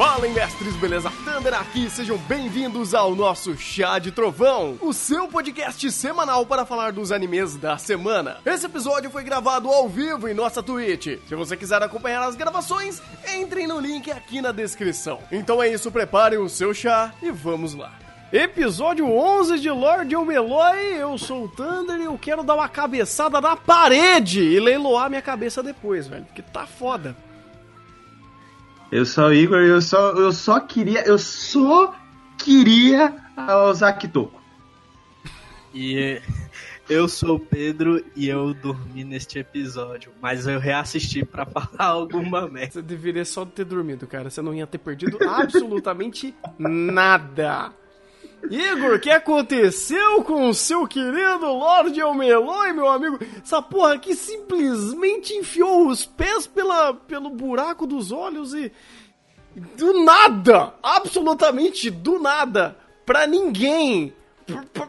Fala, mestres, beleza? Thunder aqui, sejam bem-vindos ao nosso Chá de Trovão, o seu podcast semanal para falar dos animes da semana. Esse episódio foi gravado ao vivo em nossa Twitch. Se você quiser acompanhar as gravações, entrem no link aqui na descrição. Então é isso, preparem o seu chá e vamos lá. Episódio 11 de Lord Omeloy, eu sou o Thunder e eu quero dar uma cabeçada na parede e leiloar minha cabeça depois, velho, porque tá foda. Eu sou o Igor e eu só, eu só queria. Eu só queria usar Kitoko. E eu sou o Pedro e eu dormi neste episódio, mas eu reassisti para falar alguma merda. Você deveria só ter dormido, cara. Você não ia ter perdido absolutamente nada. Igor, o que aconteceu com o seu querido Lorde Almeloi, meu amigo? Essa porra aqui simplesmente enfiou os pés pela, pelo buraco dos olhos e. Do nada! Absolutamente do nada! Pra ninguém! Pra, pra,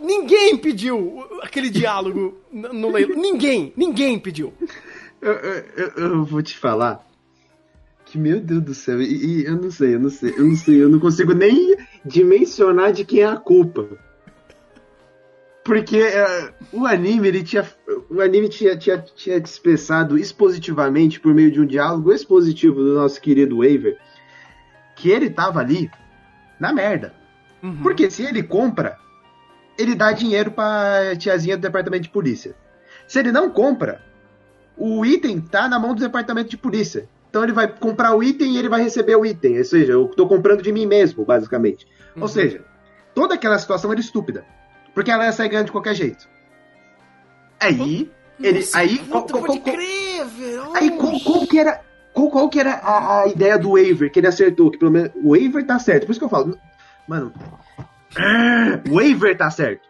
ninguém pediu aquele diálogo no leilão. Ninguém! Ninguém pediu! Eu, eu, eu vou te falar que, meu Deus do céu, e, e, eu não sei, eu não sei, eu não sei, eu não consigo nem dimensionar de quem é a culpa. Porque uh, o anime, ele tinha. O anime tinha, tinha, tinha expressado expositivamente, por meio de um diálogo expositivo do nosso querido Waver, que ele tava ali na merda. Uhum. Porque se ele compra, ele dá dinheiro pra tiazinha do departamento de polícia. Se ele não compra, o item tá na mão do departamento de polícia. Então ele vai comprar o item e ele vai receber o item. Ou seja, eu estou comprando de mim mesmo, basicamente. Uhum. Ou seja, toda aquela situação era estúpida. Porque ela ia sair ganhando de qualquer jeito. Aí, Nossa, ele. Aí, qual, qual, qual, crer, aí qual, qual, que era. Qual, qual que era a, a, ideia do Waver que ele acertou? Que pelo menos. O Waver tá certo. Por isso que eu falo. Mano. O Waver tá certo.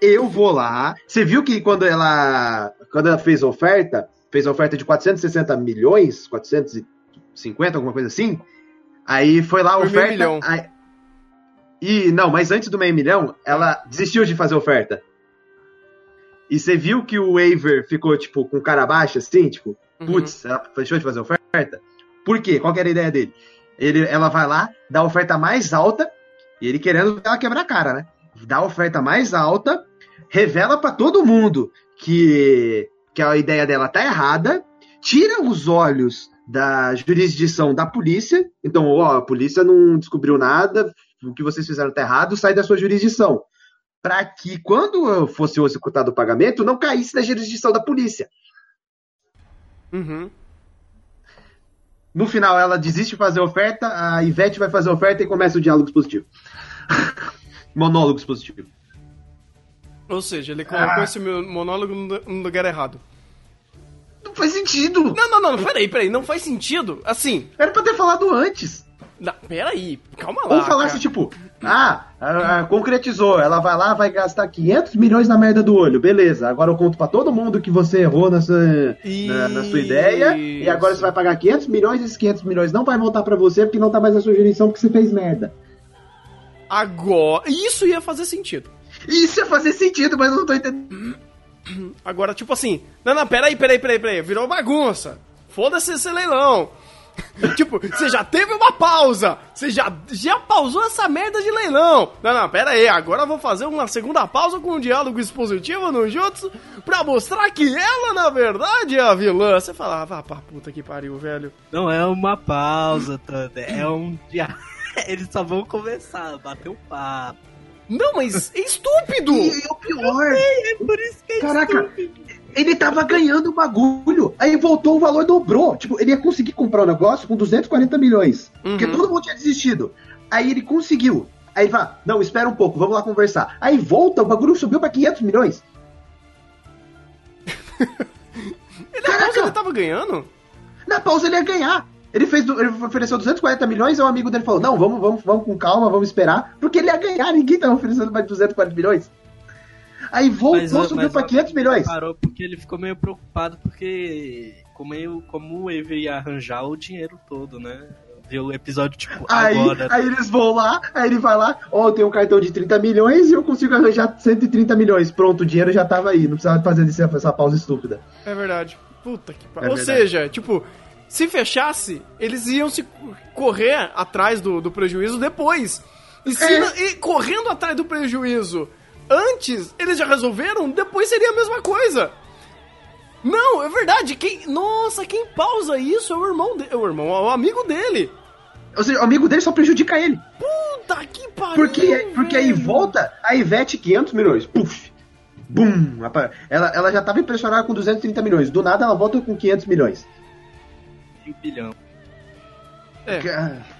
Eu vou lá. Você viu que quando ela. Quando ela fez a oferta, fez a oferta de 460 milhões, 450, alguma coisa assim. Aí foi lá a oferta. Meio milhão. Aí, e não, mas antes do meio milhão, ela desistiu de fazer oferta. E você viu que o Waver ficou, tipo, com cara baixa, assim, tipo, uhum. putz, ela deixou de fazer oferta? Por quê? Qual era a ideia dele? Ele, ela vai lá, dá a oferta mais alta, e ele querendo ela quebrar a cara, né? Dá a oferta mais alta, revela para todo mundo que que a ideia dela tá errada, tira os olhos da jurisdição da polícia. Então, ó, a polícia não descobriu nada, o que vocês fizeram tá errado, sai da sua jurisdição. Para que quando fosse executado o pagamento, não caísse da jurisdição da polícia. Uhum. No final, ela desiste de fazer oferta, a Ivete vai fazer oferta e começa o diálogo expositivo. Monólogo expositivo. Ou seja, ele colocou ah. esse monólogo no lugar errado. Não faz sentido. Não, não, não, peraí, peraí, não faz sentido. Assim. Era pra ter falado antes. Não, peraí, calma lá. Ou falasse, cara. tipo, ah, a, a, concretizou, ela vai lá, vai gastar 500 milhões na merda do olho, beleza. Agora eu conto pra todo mundo que você errou nessa, na, na, sua ideia, e agora você vai pagar 500 milhões, e esses 500 milhões não vai voltar pra você porque não tá mais na sua jurisdição porque você fez merda. Agora, isso ia fazer sentido. Isso ia fazer sentido, mas eu não tô entendendo. Agora, tipo assim, não, não, peraí, peraí, peraí, peraí, virou bagunça. Foda-se esse leilão. tipo, você já teve uma pausa. Você já, já pausou essa merda de leilão. Não, não, pera aí. Agora eu vou fazer uma segunda pausa com um diálogo expositivo no Jutsu pra mostrar que ela, na verdade, é a vilã. Você fala, ah, vá pra puta que pariu, velho. Não é uma pausa, Tanda. É um dia. Eles só vão começar, bater o um papo. Não, mas é estúpido! E, e o pior. Sei, é por isso que é Caraca, estúpido. Ele tava ganhando o bagulho. Aí voltou, o valor dobrou. Tipo, ele ia conseguir comprar o um negócio com 240 milhões. Uhum. Porque todo mundo tinha desistido. Aí ele conseguiu. Aí fala, não, espera um pouco, vamos lá conversar. Aí volta, o bagulho subiu pra 500 milhões. ele, na pausa ele tava ganhando? Na pausa ele ia ganhar. Ele fez, ele ofereceu 240 milhões e o amigo dele falou: Não, vamos, vamos, vamos com calma, vamos esperar, porque ele ia ganhar, ninguém tava oferecendo mais 240 milhões. Aí voltou, mas, subiu mas, pra 500 milhões. Parou porque ele ficou meio preocupado, porque como, eu, como o Eve ia arranjar o dinheiro todo, né? Viu o episódio, tipo, aí, agora. Aí eles vão lá, aí ele vai lá, ó, oh, tem um cartão de 30 milhões e eu consigo arranjar 130 milhões. Pronto, o dinheiro já tava aí, não precisava fazer essa pausa estúpida. É verdade. Puta que pariu. É Ou verdade. seja, tipo, se fechasse, eles iam se correr atrás do, do prejuízo depois. E, se, É. e correndo atrás do prejuízo antes, eles já resolveram, depois seria a mesma coisa. Não, é verdade. Quem, nossa, quem pausa isso é o irmão dele. O irmão, é o amigo dele. Ou seja, o amigo dele só prejudica ele. Puta que pariu. Porque, porque aí volta a Ivete 500 milhões. Puf! Bum! Ela, ela já tava impressionada com 230 milhões. Do nada ela volta com 500 milhões. Um bilhão. É. Ah.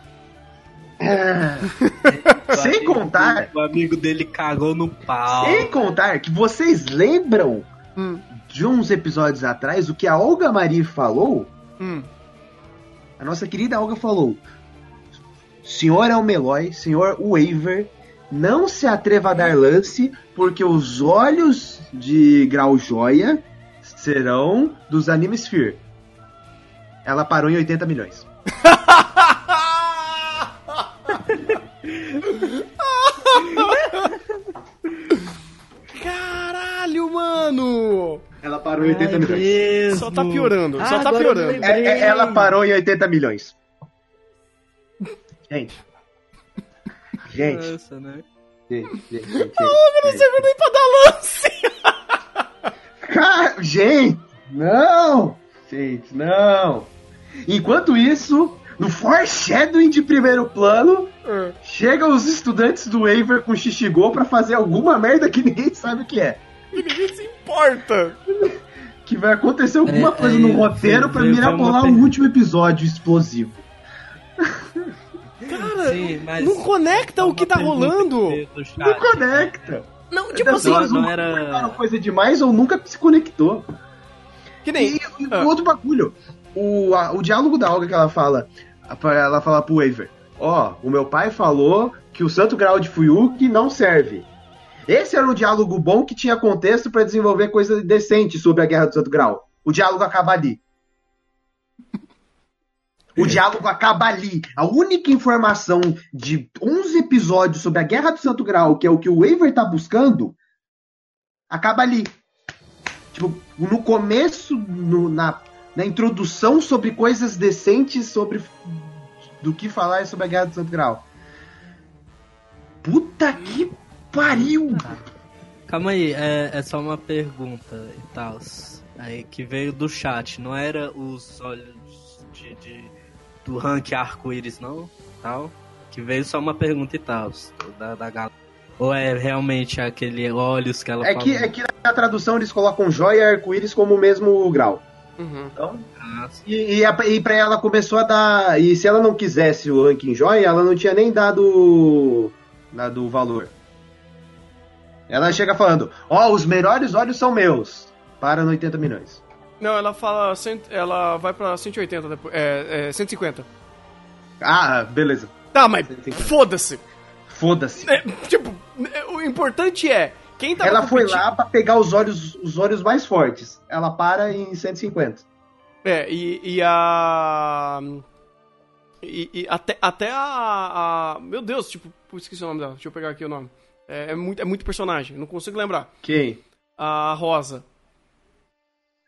Ah. Sem O amigo contar- dele- O amigo dele cagou no pau. Sem contar que vocês lembram Hum, de uns episódios atrás o que a Olga Marie falou? hum. A nossa querida Olga falou: Senhor Almeloy, senhor Waver, não se atreva a dar lance, porque os olhos de Grau Joia serão dos Animesphere. Ela parou em 80 milhões. Caralho, mano! Ela parou em 80 milhões. mesmo. Só tá piorando, só tá eu piorando. É- é- ela parou em 80 milhões. Gente. Gente. Nossa, né? Gente, gente, gente, gente. Não serve nem pra dar lance! Cara, gente, não! Gente, não! Enquanto isso, no foreshadowing de primeiro plano, É. chegam os estudantes do Waver com Xixigol pra fazer alguma merda que ninguém sabe o que é. E ninguém se importa. Que vai acontecer alguma É, coisa é, no roteiro veio mirabolar o último episódio explosivo. Cara, Sim, mas- não conecta o que tá rolando. chat. Não conecta. Não, tipo assim, não nunca era- coisa demais ou nunca se conectou. que nem. E, e Ah. outro bagulho. O, a- o diálogo da Olga que ela fala, pra ela fala pro Waver, ó, o meu pai falou que o Santo Grau de Fuyuki não serve. Esse era um diálogo bom que tinha contexto pra desenvolver coisa decente sobre a Guerra do Santo Grau. O diálogo acaba ali. O diálogo acaba ali. A única informação de 11 episódios sobre a Guerra do Santo Grau, que é o que o Waver tá buscando, acaba ali. Tipo, no começo, no- na, na introdução sobre coisas decentes sobre do que falar sobre a Guerra do Santo Grau. Puta que pariu! Calma aí, é, é só uma pergunta e tal. Aí que veio do chat, não era os olhos de, de- do rank arco-íris, não? Tal? Que veio só uma pergunta e tal, da, da galera. Ou é realmente aquele olhos que ela É que, falou? é que na tradução eles colocam joia e arco-íris como o mesmo grau. Uhum. Então, e, e, a- e pra ela começou a dar. E se ela não quisesse o ranking joia, ela não tinha nem dado. dado o valor. Ela chega falando: Ó, os melhores olhos são meus. Para no 80 milhões. Não, ela fala. cent- Ela vai pra 180 depois. É, é 150. Ah, beleza. Tá, mas 150. foda-se. Foda-se. É, tipo, é, o importante é. Ela foi lá pra pegar os olhos, os olhos mais fortes. Ela para em 150. É, e, e a. E, e até, até a, a- Meu Deus, tipo, esqueci o nome dela. Deixa eu pegar aqui o nome. É, é muito, é muito personagem, não consigo lembrar. Quem? A Rosa.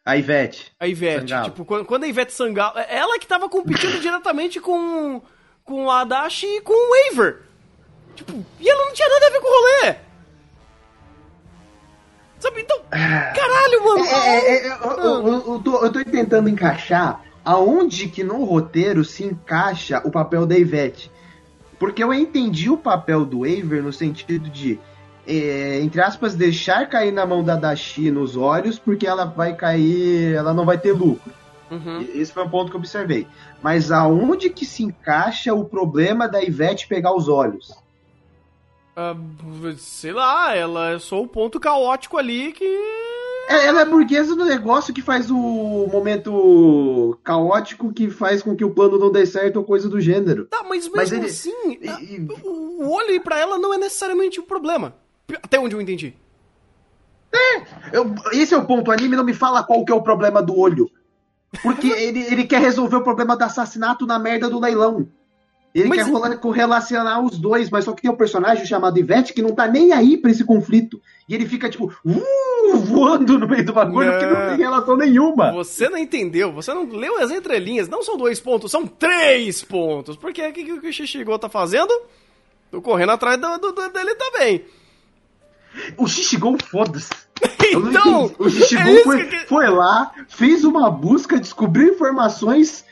A Ivete. A Ivete. Sangalo. Tipo, quando, quando a Ivete Sangalo. é Ela que tava competindo diretamente com. Com a Dashi e com o Waver. Tipo, e ela não tinha nada a ver com o rolê. Sabe, então. Caralho, mano. É, é, é, eu, eu- eu- eu tô, eu tô tentando encaixar aonde que no roteiro se encaixa o papel da Ivete. Porque eu entendi o papel do Waver no sentido de, é, entre aspas, deixar cair na mão da Dashi nos olhos, porque ela vai cair, ela não vai ter lucro. Uhum. Esse foi um ponto que eu observei. Mas aonde que se encaixa o problema da Ivete pegar os olhos? Ah, sei lá, ela é só o ponto caótico ali que. É, ela é burguesa do negócio que faz o momento caótico que faz com que o plano não dê certo ou coisa do gênero. Tá, mas mesmo Mas ele- assim, o olho pra ela não é necessariamente o problema. Até onde eu entendi. eu- esse é o ponto. O anime não me fala qual que é o problema do olho. Porque ele, ele quer resolver o problema do assassinato na merda do leilão. Ele Mas- quer correlacionar os dois, mas só que tem um personagem chamado Ivete que não tá nem aí pra esse conflito. E ele fica, tipo, uh, voando no meio do bagulho, Não. que não tem relação nenhuma. Você não entendeu, você não leu as entrelinhas. Não são dois pontos, são três pontos. Porque o que, que o Shishigo tá fazendo? Tô correndo atrás do, do- do- dele também. O Shishigou, foda-se. Então, o Shishigou é foi, que- foi lá, fez uma busca, descobriu informações,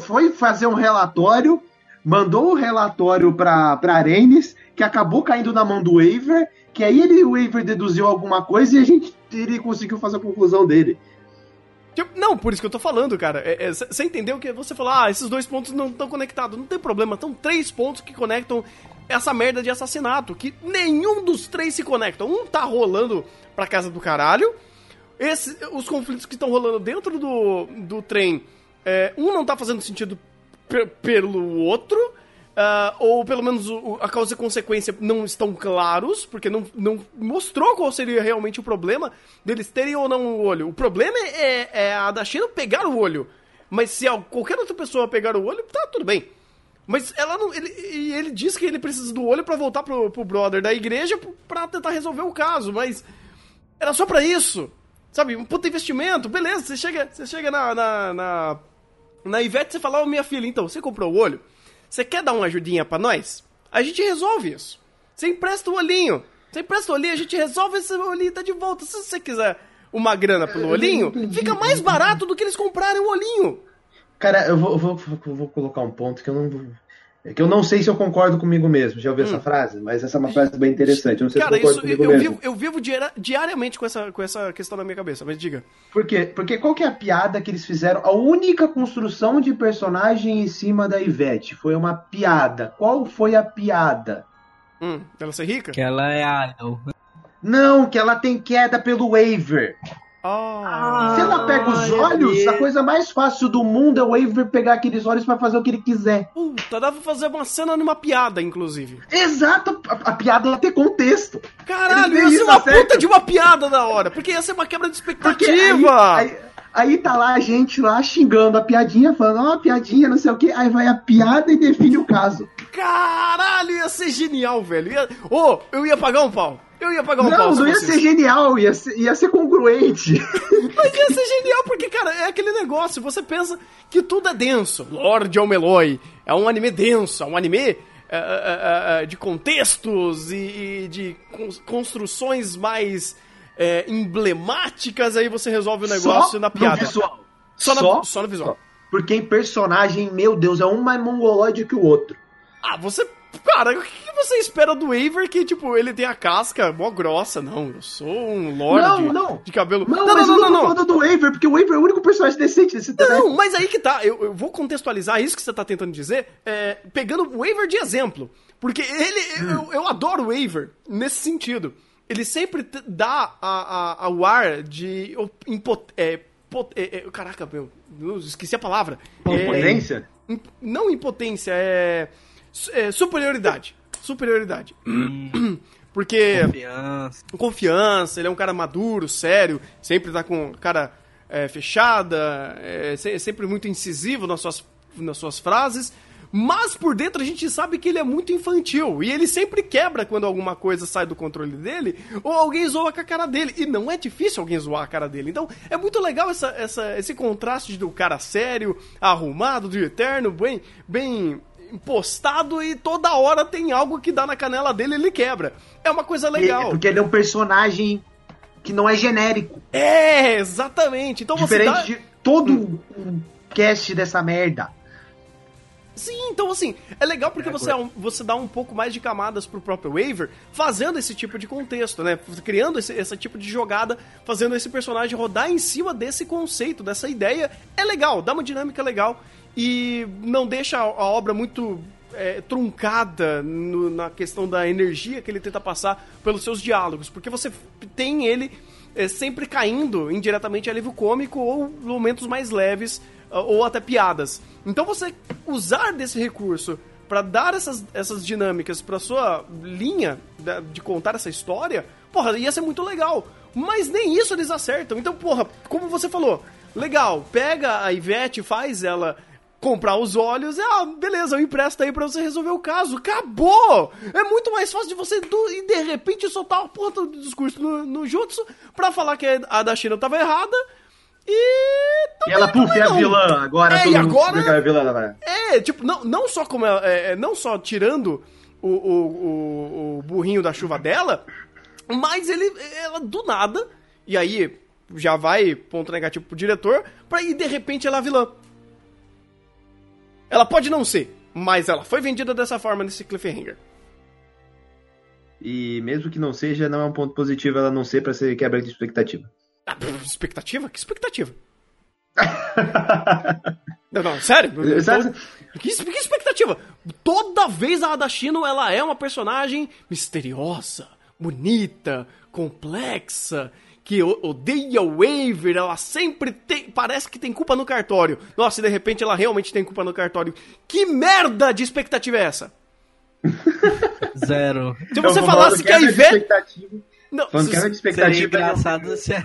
foi fazer um relatório, mandou o relatório pra, pra Arenes, que acabou caindo na mão do Waver, que aí ele, o Waver deduziu alguma coisa e a gente ele conseguiu fazer a conclusão dele. Não, por isso que eu tô falando, cara. Você entendeu que você falou, ah, esses dois pontos não estão conectados. Não tem problema, são três pontos que conectam essa merda de assassinato. Que nenhum dos três se conectam. Um tá rolando pra casa do caralho. Esse, os conflitos que estão rolando dentro do, do trem, é, um não tá fazendo sentido pelo outro. ah, ou pelo menos o- a causa e consequência não estão claros, porque não, não mostrou qual seria realmente o problema deles terem ou não o olho. O problema é, é a da China pegar o olho. Mas se al- qualquer outra pessoa pegar o olho, tá tudo bem. Mas ela não. Ele, ele diz que ele precisa do olho pra voltar pro, pro brother da igreja pra tentar resolver o caso, mas. Era só pra isso. Sabe, um puta investimento, beleza, você chega, você chega na, na, na, na Ivete você fala, ô minha filha, então, você comprou o olho? Você quer dar uma ajudinha pra nós? A gente resolve isso. Você empresta o olhinho. Você empresta o olhinho, a gente resolve esse olhinho e tá de volta. Se você quiser uma grana pelo olhinho, fica mais barato do que eles comprarem o olhinho. Cara, eu vou, vou, vou colocar um ponto que eu não vou. É Que eu não sei se eu concordo comigo mesmo. Já ouviu essa frase? Mas essa é uma frase bem interessante. Eu não sei Hum. Cara, se eu isso, concordo eu, comigo eu mesmo. vivo, eu vivo diari- diariamente com essa, com essa questão na minha cabeça, mas diga. Por quê? Porque qual que é a piada que eles fizeram? A única construção de personagem em cima da Ivete foi uma piada. Qual foi a piada? Hum, ela ser rica? Que ela é idol. Não, que ela tem queda pelo waiver. Ah, Se ela pega os olhos, a coisa mais fácil do mundo é o waiver pegar aqueles olhos pra fazer o que ele quiser. puta, dava pra fazer uma cena numa piada, inclusive. Exato, a, a piada ia ter contexto. Caralho, ia ser uma certo? puta de uma piada da hora, porque ia ser uma quebra de expectativa. aí, aí, aí tá lá a gente lá xingando a piadinha, falando, ó, piadinha, não sei o que. Aí vai a piada e define o caso. Caralho, ia ser genial, velho. Ia... Ô, eu ia pagar um pau. Eu ia pagar um pau. Não, não ia fosse ser genial, ia ser, ia ser congruente. Mas ia ser genial, porque, cara, é aquele negócio. Você pensa que tudo é denso. Lord Elmeloy é um anime denso, é um anime é, é, é, de contextos e, e de cons- construções mais é, emblemáticas. Aí você resolve o negócio Só na piada. No visual. Só, na- Só? só no visual. Porque em personagem, meu Deus, é um mais mongolóide que o outro. Ah, você. Cara, o que você espera do Waver que, tipo, ele tem a casca mó grossa? Não, eu sou um lord Não, não. de cabelo. Não, não, não, eu não, não não. falando do Waver, porque o Waver é o único personagem decente desse Não, mas aí que tá. Eu, eu vou contextualizar isso que você tá tentando dizer, é, pegando o Waver de exemplo. Porque ele. Eu, eu adoro o Waver nesse sentido. Ele sempre dá a, a, ao ar de. impot- é, pot- é, é, caraca, meu. eu esqueci a palavra. É, Potência? Imp- Não impotência, é, é superioridade. Superioridade. Porque Confiança. confiança, ele é um cara maduro, sério, sempre tá com cara é, fechada, é, se- sempre muito incisivo nas suas, nas suas frases. Mas por dentro a gente sabe que ele é muito infantil. E ele sempre quebra quando alguma coisa sai do controle dele, ou alguém zoa com a cara dele. E não é difícil alguém zoar a cara dele. Então é muito legal essa, essa, esse contraste do cara sério, arrumado, do eterno, bem, bem impostado e toda hora tem algo que dá na canela dele e ele quebra. É uma coisa legal. Ele- porque ele é um personagem que não é genérico. É, exatamente. Então você Diferente dá... de todo o cast dessa merda. Sim, então assim, é legal porque você, você dá um pouco mais de camadas pro próprio Waver fazendo esse tipo de contexto, né? Criando esse, esse tipo de jogada, fazendo esse personagem rodar em cima desse conceito, dessa ideia. É legal, dá uma dinâmica legal e não deixa a, obra muito é, truncada no- na questão da energia que ele tenta passar pelos seus diálogos, porque você tem ele é, sempre caindo indiretamente a alívio cômico ou momentos mais leves ah, ou até piadas. Então você usar desse recurso pra dar essas, essas dinâmicas pra sua linha de contar essa história, porra, ia ser muito legal. Mas nem isso eles acertam. Então, porra, como você falou, legal, pega a Ivete, faz ela comprar os olhos, é, ah, beleza, eu empresto aí pra você resolver o caso. Acabou! É muito mais fácil de você do, e de repente soltar uma porra do discurso no, no Jutsu pra falar que a da China tava errada. E. E ela, puf, é a vilã. Agora É, todo e mundo agora- que é vilã. Né? É, tipo, não, não só como ela, é, é, não só tirando o, o, o, o burrinho da chuva dela, mas ele, ela do nada, e aí já vai ponto negativo pro diretor, pra ir de repente ela é a vilã. Ela pode não ser, mas ela foi vendida dessa forma nesse cliffhanger. E mesmo que não seja, não é um ponto positivo ela não ser pra ser quebra de expectativa. Ah, expectativa? Que expectativa? Não, não, sério? Tô- Que, que expectativa? Toda vez a Adashino, ela é uma personagem misteriosa, bonita, complexa, que o- odeia o Waver, ela sempre tem, parece que tem culpa no cartório. Nossa, e de repente ela realmente tem culpa no cartório. Que merda de expectativa é essa? Zero. Se Eu você falasse que a Ivete... expectativa. Não, Falando se- de Seria expectativa. engraçado se a...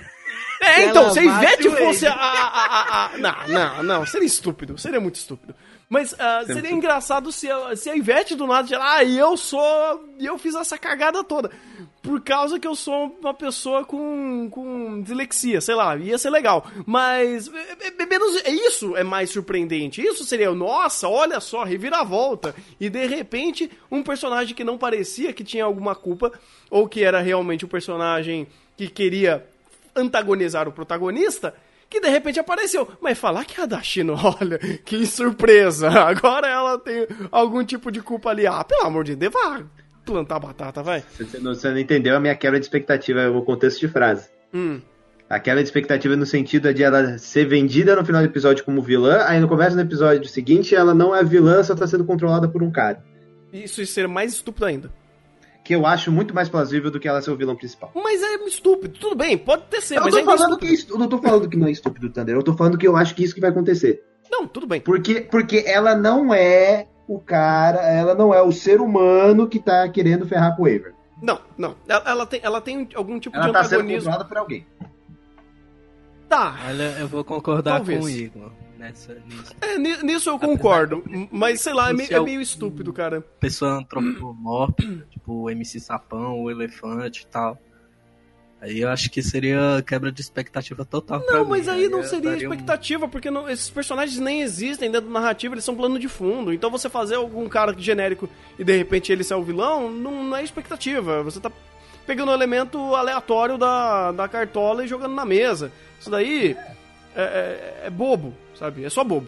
É, então, se a Ivete fosse a, a, a, a- Não, não, não, seria estúpido, seria muito estúpido. Mas ah, seria engraçado se a, se a Ivete do nada tirar, ah, eu sou. Eu fiz essa cagada toda. Por causa que eu sou uma pessoa com, com dislexia, sei lá, ia ser legal. Mas. é- é- é menos. Isso é mais surpreendente. Isso seria, nossa, olha só, reviravolta. E de repente, um personagem que não parecia que tinha alguma culpa, ou que era realmente um personagem que queria antagonizar o protagonista, que de repente apareceu. Mas falar que a Dashino, olha, que surpresa, agora ela tem algum tipo de culpa ali. Ah, pelo amor de Deus, vá plantar batata, vai. Você não, você não entendeu a minha quebra de expectativa, o contexto de frase. Hum. A quebra de expectativa no sentido de ela ser vendida no final do episódio como vilã, aí no começo do episódio seguinte ela não é vilã, só tá sendo controlada por um cara. Isso ser mais estúpido ainda. Que eu acho muito mais plausível do que ela ser o vilão principal. Mas é estúpido, tudo bem, pode ter ser, Eu não, mas tô é falando que eu não tô falando que não é estúpido, Thunder. Eu tô falando que eu acho que isso que vai acontecer. Não, tudo bem. Porque, porque ela não é o cara, ela não é o ser humano que tá querendo ferrar com o Aver. Não, não. Ela, ela tem, ela tem algum tipo Ela de tá sendo antagonismo. controlada por alguém. Tá, Olha, eu vou concordar Talvez. com o Igor nessa nisso. é, ni- nisso eu concordo. Mas sei lá, é, me- Esse é meio estúpido, cara. Pessoa antropomórfica, tipo o MC Sapão, o Elefante e tal. Aí eu acho que seria quebra de expectativa total. Não, mim. mas aí não eu seria daria um- expectativa, porque não- esses personagens nem existem dentro da narrativa, eles são plano de fundo. Então você fazer algum cara genérico e de repente ele ser o vilão, não, não é expectativa. Você tá pegando um elemento aleatório da, da cartola e jogando na mesa. Isso daí é, é- é bobo, sabe? É só bobo.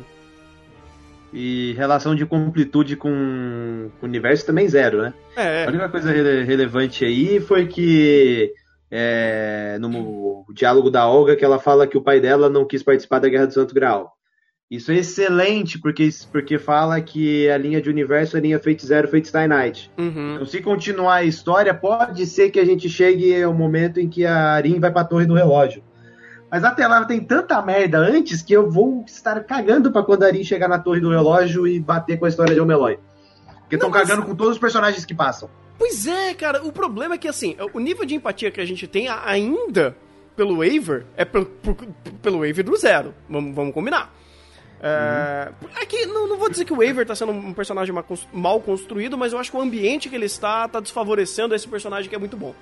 E relação de completude com, com o universo também zero, né? A É, única coisa rele- relevante aí foi que é, no diálogo da Olga que ela fala que o pai dela não quis participar da Guerra do Santo Graal. Isso é excelente, porque, porque fala que a linha de universo é a linha Fate Zero, Fate Stay Night. uhum. Então, se continuar a história, pode ser que a gente chegue ao momento em que a Arin vai pra Torre do Relógio. Mas até lá tem tanta merda antes que eu vou estar cagando pra quando a Arin chegar na Torre do Relógio e bater com a história de Omeloy. Porque estão mas- cagando com todos os personagens que passam. Pois é, cara, o problema é que assim, o nível de empatia que a gente tem ainda pelo Waver é pelo, pelo Waver do zero. Vamos, vamos combinar. É, aqui, não, não vou dizer que o Waver tá sendo um personagem mal construído, mas eu acho que o ambiente que ele está tá desfavorecendo esse personagem que é muito bom.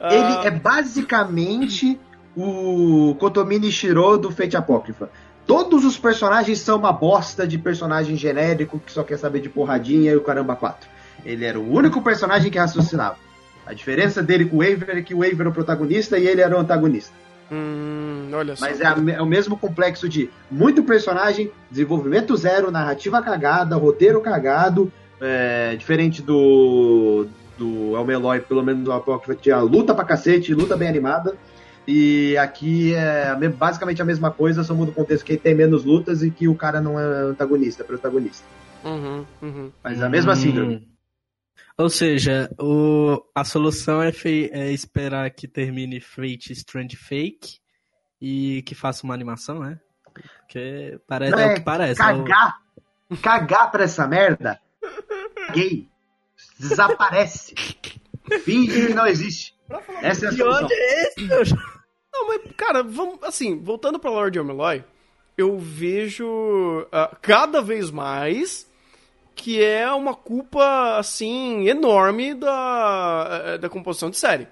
Ele é basicamente o Kotomini Shiro do Fate Apócrifa. Todos os personagens são uma bosta de personagem genérico que só quer saber de porradinha e o caramba 4. Ele era o único personagem que raciocinava. A diferença dele com o Waver é que o Waver era o protagonista e ele era o antagonista. hum, olha só. Mas é, a é o mesmo complexo de muito personagem, desenvolvimento zero, narrativa cagada, roteiro cagado, é, diferente do, do Elmeloy, pelo menos do Apócrifo, que tinha luta pra cacete, luta bem animada. E aqui é basicamente a mesma coisa, só muda o contexto que tem menos lutas e que o cara não é antagonista, é protagonista. Uhum, uhum. Mas a mesma Hum. síndrome. Ou seja, o, a solução é, fei- é esperar que termine Fate Strange Fake e que faça uma animação, né? Porque parece, Não, é, é o que parece. é o- Cagar, cagar pra essa merda, gay, desaparece, finge que não existe. Essa é a Que solução. ódio é esse, meu? Não, mas, cara, vamos, assim, voltando pra Lord Omeloy, eu vejo uh, cada vez mais que é uma culpa, assim, enorme da, eh, da composição de série.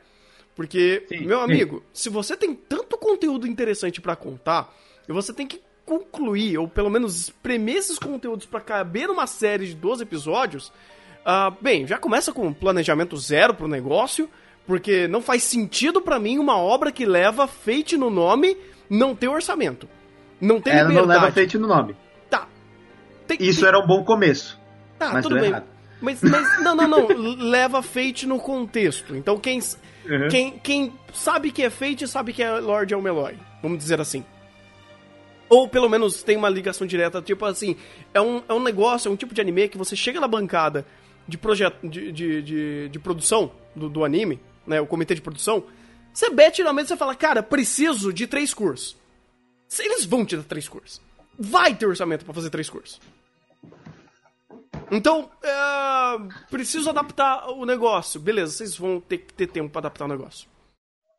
Porque, sim, meu amigo, sim. se você tem tanto conteúdo interessante para contar, e você tem que concluir, ou pelo menos espremer esses conteúdos para caber numa série de 12 episódios, uh, bem, já começa com planejamento zero pro negócio, porque não faz sentido para mim uma obra que leva Fate no nome não ter orçamento. Não tem Ela liberdade. não leva Fate no nome. Tá. Tem, Isso tem... era um bom começo. Tá, mas tudo bem. Errado. Mas, mas não, não, não. leva Fate no contexto. Então quem, uhum. quem, quem sabe que é Fate sabe que é Lord Elmeloy. Vamos dizer assim. Ou pelo menos tem uma ligação direta, tipo assim, é um, é um negócio, é um tipo de anime que você chega na bancada de projeto de, de, de, de produção do, do anime, né? O comitê de produção, você bete na mesa e fala, cara, preciso de três cursos. Eles vão te dar três cursos. Vai ter orçamento para fazer três cursos. Então, é, preciso adaptar o negócio. Beleza, vocês vão ter que ter tempo para adaptar o negócio.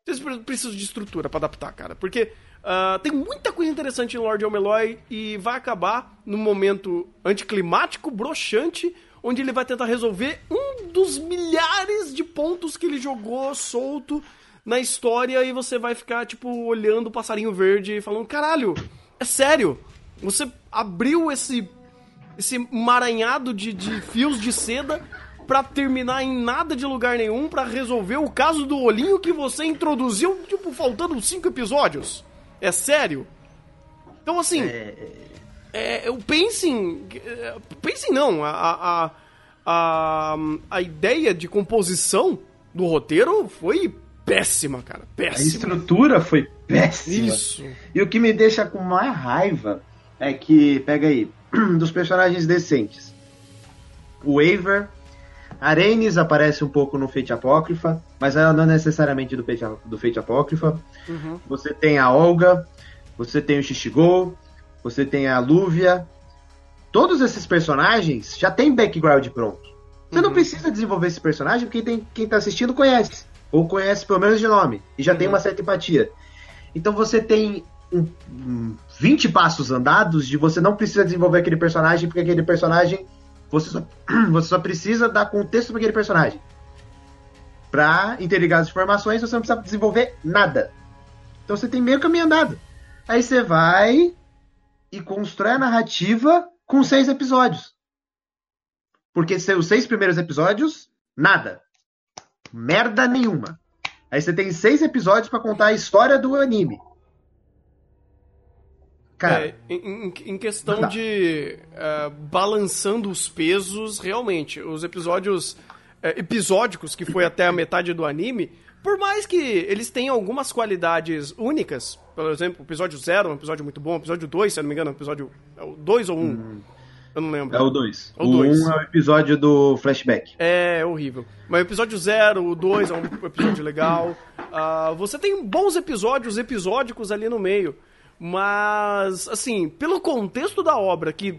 Vocês precisam de estrutura para adaptar, cara. Porque uh, tem muita coisa interessante em Lord Elmeloy e vai acabar num momento anticlimático, broxante, onde ele vai tentar resolver um dos milhares de pontos que ele jogou solto na história e você vai ficar, tipo, olhando o passarinho verde e falando: caralho, é sério? Você abriu esse esse emaranhado de, de fios de seda para terminar em nada de lugar nenhum para resolver o caso do olhinho que você introduziu, tipo, faltando cinco episódios. É sério? Então, assim. É... É, o. É, pacing não, a, a, a, a ideia de composição do roteiro foi péssima, cara. Péssima. A estrutura foi péssima. Isso. E o que me deixa com mais raiva é que, pega aí, dos personagens decentes. O Aver, Arenes aparece um pouco no Fate Apócrifa, mas ela não é necessariamente do Fate, do Fate Apócrifa. Uhum. Você tem a Olga, você tem o Shishigo, você tem a Lúvia. Todos esses personagens já tem background pronto. Você uhum. não precisa desenvolver esse personagem porque tem, quem está assistindo conhece. Ou conhece pelo menos de nome. E já uhum. tem uma certa empatia. Então você tem um, um 20 passos andados de você não precisa desenvolver aquele personagem, porque aquele personagem você só, você só precisa dar contexto para aquele personagem. Pra interligar as informações, você não precisa desenvolver nada. Então você tem meio caminho andado. Aí você vai e constrói a narrativa com seis episódios. Porque os seis primeiros episódios, nada. Merda nenhuma. Aí você tem seis episódios para contar a história do anime. Cara, é, em, em, questão de uh, balançando os pesos, realmente, os episódios uh, episódicos, que foi até a metade do anime, por mais que eles tenham algumas qualidades únicas, por exemplo, o episódio 0 é um episódio muito bom, o episódio 2, se eu não me engano, é um episódio 2 ou 1? Um? Hum. Eu não lembro. É o 2. O 1 um é o episódio do flashback. É, horrível. Mas o episódio 0, o 2 é um episódio legal. Uh, você tem bons episódios episódicos ali no meio. Mas, assim, pelo contexto da obra, que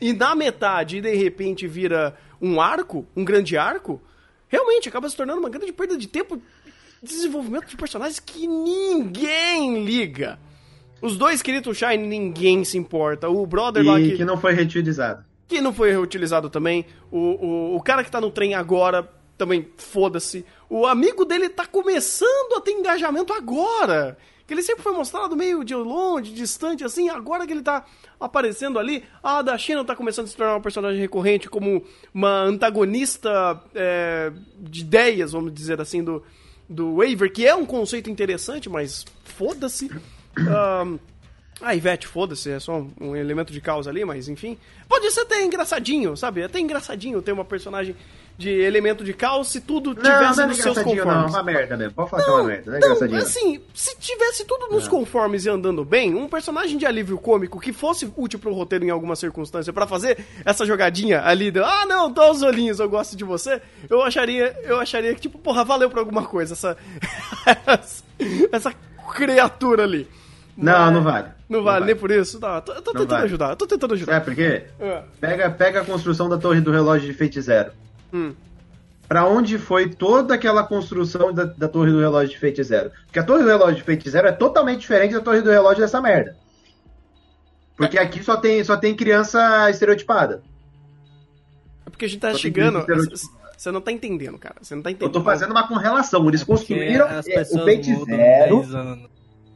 e na metade e de repente vira um arco, um grande arco, realmente acaba se tornando uma grande perda de tempo desenvolvimento de personagens que ninguém liga. Os dois queridos Shine, ninguém se importa. O brother e lá que... que não foi reutilizado. Que não foi reutilizado também. O, o, o cara que tá no trem agora, também foda-se. O amigo dele tá começando a ter engajamento agora que ele sempre foi mostrado meio de longe, distante, assim, agora que ele tá aparecendo ali, a da China tá começando a se tornar um personagem recorrente como uma antagonista é, de ideias, vamos dizer assim, do, do Waver, que é um conceito interessante, mas foda-se. Um, ah, Ivete, foda-se, é só um, elemento de causa ali, mas enfim. Pode ser até engraçadinho, sabe? Até engraçadinho ter uma personagem de elemento de caos se tudo tivesse não, não é nos seus conformes. Não, é uma merda mesmo. Pode falar não, que é uma merda, não é não, engraçadinho. Assim, se tivesse tudo nos conformes e andando bem, um personagem de alívio cômico que fosse útil pro roteiro em alguma circunstância para fazer essa jogadinha ali, de, ah, não, tô os olhinhos, eu gosto de você, eu acharia, eu acharia que, tipo, porra, valeu por alguma coisa essa, essa criatura ali. Não, não vale. Não, não vale, vale, nem por isso. Tá, tô, tô tentando vale. ajudar, tô tentando ajudar. É, porque é. Pega, pega a construção da torre do relógio de Fate Zero. Hum. Pra onde foi toda aquela construção da, da torre do relógio de Fate Zero? Porque a torre do relógio de Fate Zero é totalmente diferente da torre do relógio dessa merda. Porque aqui só tem, só tem criança estereotipada. É porque a gente tá Só tem chegando. criança Você não tá entendendo, cara. Você não tá Eu entendendo. tô fazendo uma correlação. Eles É construíram é, o Fate mudam Zero 10 anos.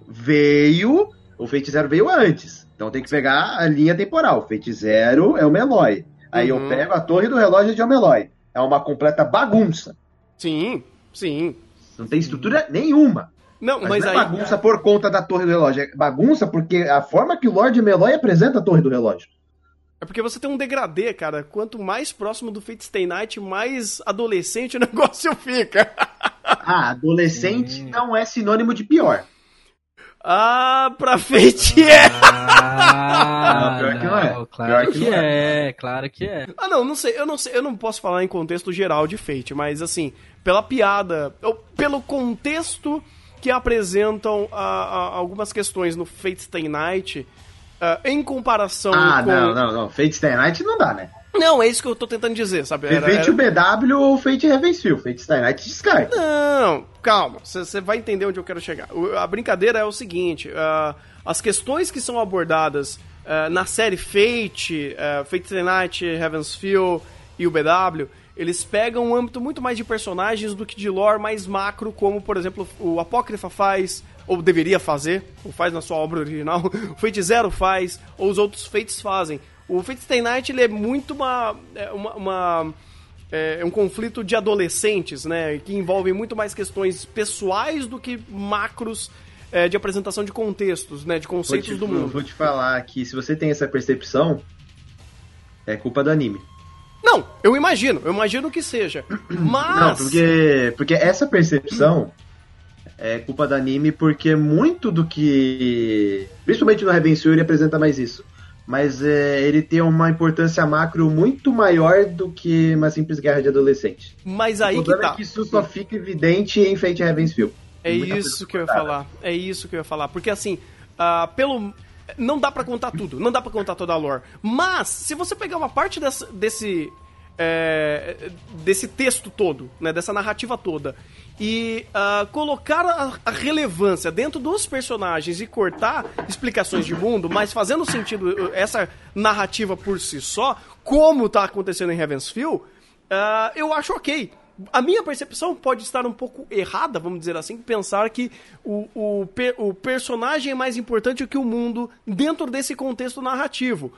veio. O Fate Zero veio antes. Então tem que pegar a linha temporal. O Fate Zero é o Meloy. Aí Uhum. eu pego a torre do relógio de Omeloy. É uma completa bagunça. Sim, sim. Não tem estrutura nenhuma. Não, Mas, mas, não é aí. bagunça por conta da torre do relógio. É bagunça porque a forma que o Lord Meloy apresenta a torre do relógio. É porque você tem um degradê, cara. Quanto mais próximo do Fate Stay Night, mais adolescente o negócio fica. Ah, adolescente Sim. não é sinônimo de pior. Ah, pra Fate é. Ah, Não, pior que não é. Claro Pior que que, não é. claro que é. Ah, não, não sei, eu não sei, eu não posso falar em contexto geral de Fate, mas assim, pela piada, ou pelo contexto que apresentam ah, ah, algumas questões no Fate Stay Night, ah, em comparação Ah, com. não, não, não. Fate Stay Night não dá, né? Não, é isso que eu tô tentando dizer, sabe? Era- Fate era- o BW ou Fate Ravensfield. Fate Stay Night descarta. Não, calma, você vai entender onde eu quero chegar. O- A brincadeira é o seguinte: ah, as questões que são abordadas ah, na série Fate, ah, Fate Stay Night, Heaven's Feel e o BW, eles pegam um âmbito muito mais de personagens do que de lore mais macro, como por exemplo o Apócrifa faz, ou deveria fazer, ou faz na sua obra original, o Fate Zero faz, ou os outros Fates fazem. O Fate Stay Night ele é muito uma, é uma, uma é um conflito de adolescentes, né? Que envolve muito mais questões pessoais do que macros é, de apresentação de contextos, né? De conceitos te, do mundo. vou te falar que se você tem essa percepção, é culpa do anime. Não, eu imagino, eu imagino que seja. Mas. Não, porque, porque essa percepção é culpa do anime, porque muito do que. Principalmente no Revenceu ele apresenta mais isso. Mas é, ele tem uma importância macro muito maior do que uma simples guerra de adolescente. Mas o aí que problema tá. é que isso só fica evidente em Fate Heavensfield. É Muita isso que eu ia falar. É isso que eu ia falar. Porque assim, ah, pelo. Não dá pra contar tudo, não dá pra contar toda a lore. Mas, se você pegar uma parte dessa- desse. É, desse texto todo, né, dessa narrativa toda, e ah, colocar a, a relevância dentro dos personagens e cortar explicações de mundo, mas fazendo sentido uh, essa narrativa por si só, como tá acontecendo em Heavensfield, ah, eu acho ok. A minha percepção pode estar um pouco errada, vamos dizer assim, pensar que o, o, o personagem é mais importante que o mundo dentro desse contexto narrativo.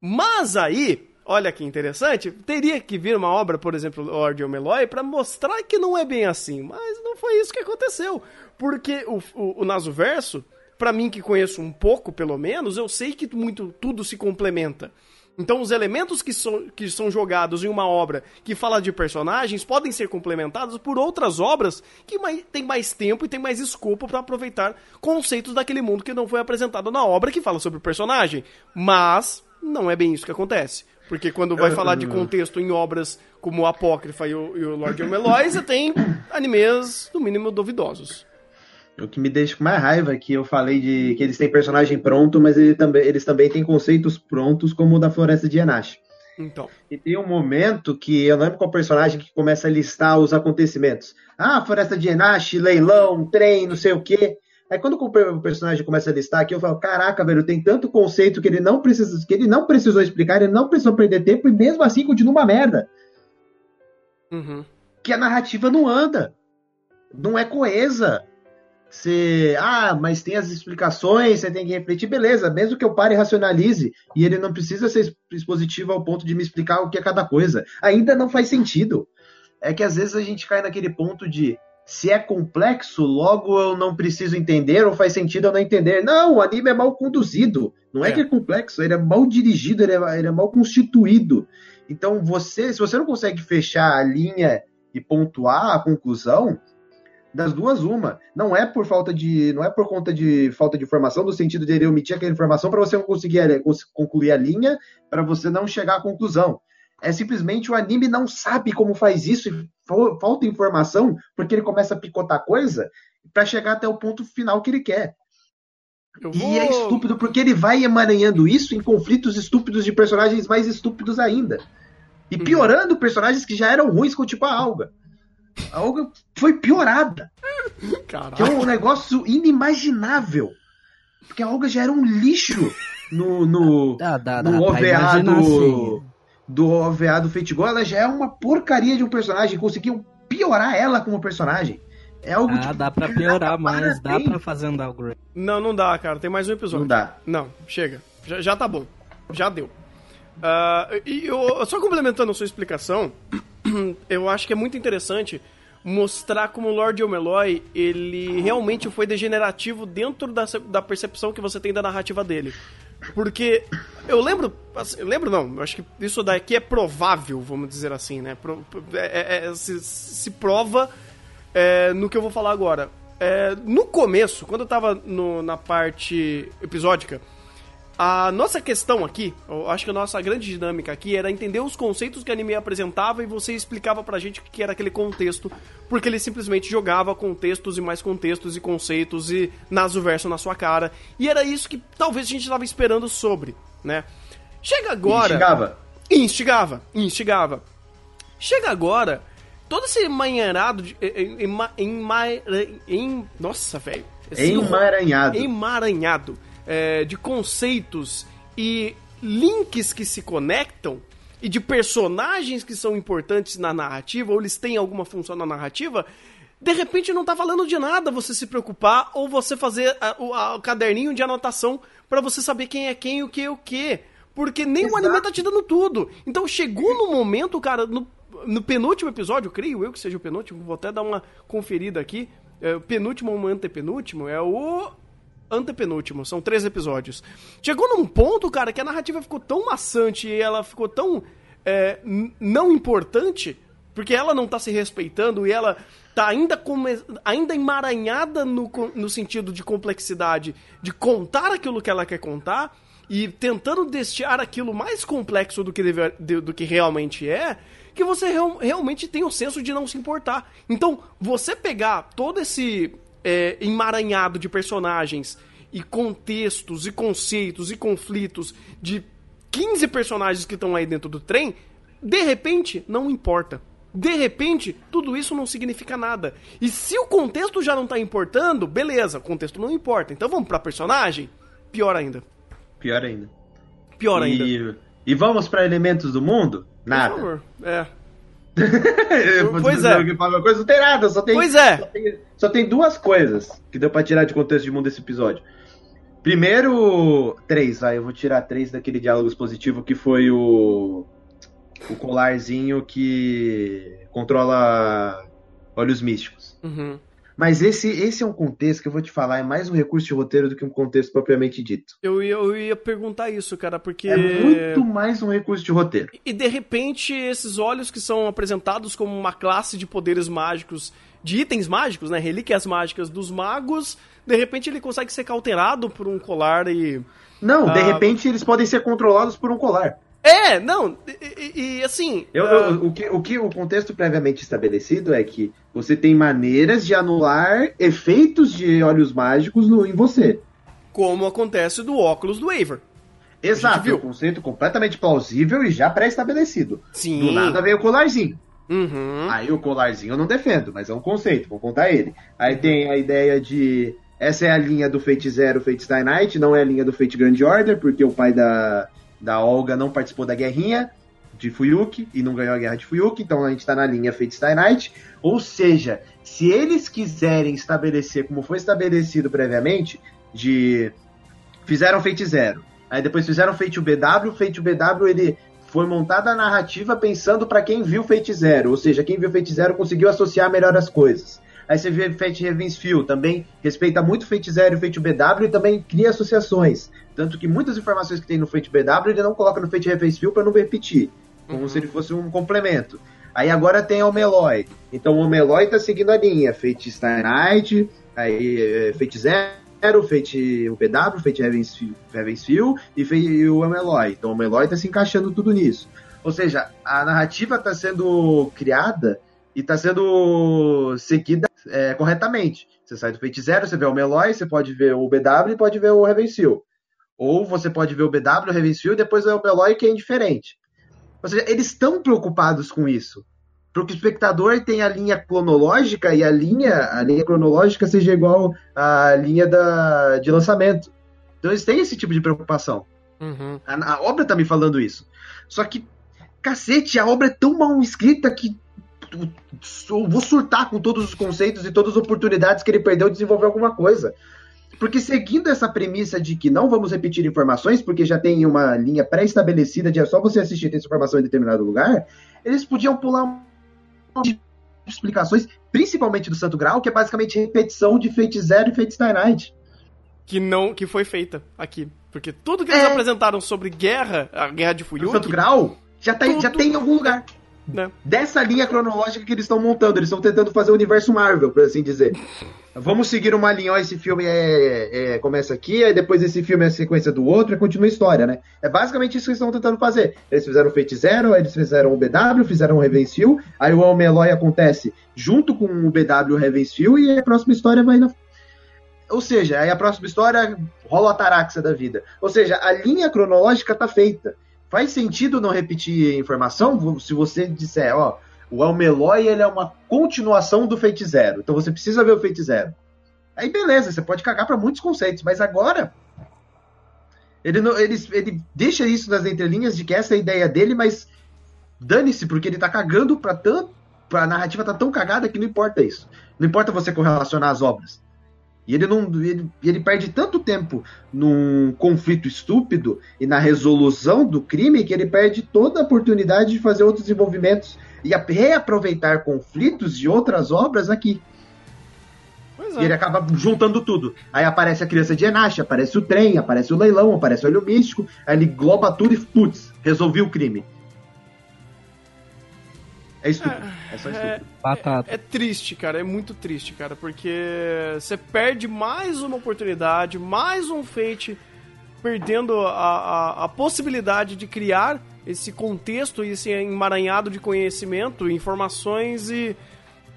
Mas aí, olha que interessante, teria que vir uma obra, por exemplo, Lord Omeloy, para mostrar que não é bem assim. Mas não foi isso que aconteceu. Porque o, o, o Naso Verso, para mim que conheço um pouco, pelo menos, eu sei que muito, tudo se complementa. Então, os elementos que são, que são jogados em uma obra que fala de personagens podem ser complementados por outras obras que mai, têm mais tempo e têm mais escopo para aproveitar conceitos daquele mundo que não foi apresentado na obra que fala sobre o personagem. Mas não é bem isso que acontece. Porque quando vai falar de contexto em obras como o Apócrifa e o, e o Lord Omeloy, você tem animes, no mínimo, duvidosos. O que me deixa com mais raiva é que eu falei de que eles têm personagem pronto, mas ele também, eles também têm conceitos prontos, como o da Floresta de Enache. Então. E tem um momento que eu não lembro qual personagem que começa a listar os acontecimentos. Ah, Floresta de Enache, leilão, trem, não sei o quê. Aí quando o personagem começa a listar aqui, eu falo, caraca, velho, tem tanto conceito que ele não precisa, que ele não precisou explicar, ele não precisou perder tempo, e mesmo assim continua uma merda. Uhum. Que a narrativa não anda. Não é coesa. Você, ah, mas tem as explicações, você tem que refletir, beleza, mesmo que eu pare e racionalize, e ele não precisa ser expositivo ao ponto de me explicar o que é cada coisa. Ainda não faz sentido. É que às vezes a gente cai naquele ponto de se é complexo, logo eu não preciso entender, ou faz sentido eu não entender. Não, o anime é mal conduzido. Não é, É. que é complexo, ele é mal dirigido, ele é, ele é mal constituído. Então, você, se você não consegue fechar a linha e pontuar a conclusão, das duas uma. Não é por falta de, não é por conta de falta de informação, no sentido de ele omitir aquela informação para você não conseguir eh, concluir a linha, para você não chegar à conclusão. É simplesmente o anime não sabe como faz isso e fal- falta informação porque ele começa a picotar coisa para chegar até o ponto final que ele quer. Eu E é estúpido porque ele vai emaranhando isso em conflitos estúpidos de personagens mais estúpidos ainda. E Uhum. piorando personagens que já eram ruins, como tipo a Alga. A Alga foi piorada. Que é um negócio inimaginável. Porque a Olga já era um lixo no, no, Dá, dá, no dá OVA do, sim. Do OVA do Fate Go, ela já é uma porcaria de um personagem. Conseguiam piorar ela como personagem. É algo Ah, tipo, dá pra piorar mais, dá pra fazer um downgrade. Não, não dá, cara. Tem mais um episódio. Não dá. Não, chega. Já, já tá bom. Já deu. Ah, e eu, só complementando a sua explicação, eu acho que é muito interessante mostrar como o Lord Omeloy, ele realmente foi degenerativo dentro da, da percepção que você tem da narrativa dele. Porque eu lembro, assim, eu lembro não, eu acho que isso daqui é provável, vamos dizer assim, né? Pro- é- é- é- se, se prova é, no que eu vou falar agora. É, no começo, quando eu tava no- na parte episódica, a nossa questão aqui, eu acho que a nossa grande dinâmica aqui era entender os conceitos que o anime apresentava e você explicava pra gente o que era aquele contexto, porque ele simplesmente jogava contextos e mais contextos e conceitos e nas o verso na sua cara. E era isso que talvez a gente tava esperando sobre, né? Chega agora. Chegava. Instigava, instigava. Chega agora, todo esse manharado de. Em, em, em, em, nossa, velho. Emaranhado. emaranhado é, de conceitos e links que se conectam e de personagens que são importantes na narrativa ou eles têm alguma função na narrativa, de repente não tá falando de nada você se preocupar ou você fazer a- o, a- o caderninho de anotação pra você saber quem é quem, o que é o que. Porque nem o Exato. anime tá te dando tudo. Então chegou no momento, cara, no, no penúltimo episódio, creio eu que seja o penúltimo, vou até dar uma conferida aqui. É, o penúltimo ou antepenúltimo é o antepenúltimo, são três episódios. Chegou num ponto, cara, que a narrativa ficou tão maçante e ela ficou tão é, não importante, porque ela não tá se respeitando e ela tá ainda, come- ainda emaranhada no, no sentido de complexidade de contar aquilo que ela quer contar e tentando deixar aquilo mais complexo do que, deve- de- do que realmente é, que você real- realmente tem o senso de não se importar. Então, você pegar todo esse é, emaranhado de personagens e contextos e conceitos e conflitos de 15 personagens que estão aí dentro do trem, de repente, não importa. De repente, tudo isso não significa nada. E se o contexto já não tá importando, beleza, o contexto não importa. Então vamos pra personagem? Pior ainda. Pior ainda. Pior ainda. E, e vamos pra elementos do mundo? Por Nada. favor. É. Pois é. uma coisa, não tem nada, só tem, Pois é. só tem, só tem duas coisas que deu pra tirar de contexto de mundo desse episódio. Primeiro, três, vai, eu vou tirar três daquele diálogo expositivo que foi o o colarzinho que controla olhos místicos. Uhum. Mas esse, esse é um contexto que eu vou te falar, é mais um recurso de roteiro do que um contexto propriamente dito. Eu, ia, eu ia perguntar isso, cara, porque. É muito mais um recurso de roteiro. E de repente, esses olhos que são apresentados como uma classe de poderes mágicos, de itens mágicos, né? Relíquias mágicas dos magos, de repente ele consegue ser cauterado por um colar e. Não, de Ah. repente eles podem ser controlados por um colar. É, não, e, e- assim. Eu- eu- o, que, o que o contexto previamente estabelecido é que você tem maneiras de anular efeitos de olhos mágicos no- em você. como acontece do óculos do Aver. Exato, é um conceito completamente plausível e já pré-estabelecido. Sim. Do nada veio o colarzinho. Uhum. Aí o colarzinho eu não defendo, mas é um conceito, vou contar ele. Aí tem a ideia de. Essa é a linha do Fate Zero, Fate Stay Night, não é a linha do Fate Grand Order, porque o pai da, da Olga não participou da guerrinha de Fuyuki e não ganhou a guerra de Fuyuki, então a gente tá na linha Fate Night. Ou seja, se eles quiserem estabelecer, como foi estabelecido previamente, de. Fizeram Fate Zero, aí depois fizeram Fate UBW, Fate UBW ele foi montada a narrativa pensando pra quem viu Fate Zero, ou seja, quem viu Fate Zero conseguiu associar melhor as coisas. Aí você vê Fate Heaven's Feel, também respeita muito Fate Zero e Fate BW e também cria associações. Tanto que muitas informações que tem no Fate BW ele não coloca no Fate Heaven's Feel pra não repetir, como Uhum. se ele fosse um complemento. Aí agora tem o Meloy. Então o Meloy tá seguindo a linha Fate Star Night, aí é, Fate Zero, Fate UPW, Fate Heaven's Feel, e, Fate, e o Meloy. Então o Meloy tá se encaixando tudo nisso. Ou seja, a narrativa tá sendo criada e tá sendo seguida é, corretamente. Você sai do Fate Zero, você vê o Meloy, você pode ver o BW e pode ver o Feel. Ou você pode ver o BW, o Feel e depois ver o Meloy que é indiferente. Ou seja, eles estão preocupados com isso. Para que o espectador tenha a linha cronológica e a linha, a linha cronológica seja igual à linha da, de lançamento. Então eles têm esse tipo de preocupação. Uhum. A, a obra tá me falando isso. Só que, cacete, a obra é tão mal escrita que eu vou surtar com todos os conceitos e todas as oportunidades que ele perdeu de desenvolver alguma coisa. Porque seguindo essa premissa de que não vamos repetir informações, porque já tem uma linha pré-estabelecida de é só você assistir essa informação em determinado lugar, eles podiam pular de explicações, principalmente do Santo Grau, que é basicamente repetição de Fate Zero e Fate Stay Night. Que não, que foi feita aqui. Porque tudo que eles É. apresentaram sobre guerra, a guerra de O Fuyuki, Santo Grau já, tá, já Tudo- tem em algum lugar. Né? Dessa linha cronológica que eles estão montando, eles estão tentando fazer o universo Marvel, por assim dizer. Vamos seguir uma linha, ó, esse filme é, é- começa aqui, aí depois esse filme é a sequência do outro e continua a história, né? É basicamente isso que eles estão tentando fazer. Eles fizeram o Zero, eles fizeram o BW, fizeram o Revencil, aí o Homem Eloy acontece junto com o BW e o Revencil e a próxima história vai na... Ou seja, aí a próxima história rola a Taraxa da vida. Ou seja, a linha cronológica tá feita. Faz sentido não repetir informação se você disser, ó, o Almeloy ele é uma continuação do Fate Zero. Então você precisa ver o Fate Zero. Aí beleza, você pode cagar para muitos conceitos, mas agora ele, não, ele, ele deixa isso nas entrelinhas de que essa é a ideia dele, mas dane-se, porque ele tá cagando pra tanto. A narrativa tá tão cagada que não importa isso. Não importa você correlacionar as obras. E ele não. Ele, ele perde tanto tempo num conflito estúpido e na resolução do crime que ele perde toda a oportunidade de fazer outros desenvolvimentos e reaproveitar conflitos de outras obras aqui. Pois E ele é. acaba juntando tudo. Aí aparece a criança de Enache, aparece o trem, aparece o leilão, aparece o olho místico, aí ele globa tudo e, putz, resolvi o crime. É estúpido. É só É, estúpido. Batata. é triste, cara, é muito triste, cara, porque você perde mais uma oportunidade, mais um fate, perdendo a, a, a possibilidade de criar esse contexto e esse emaranhado de conhecimento, informações e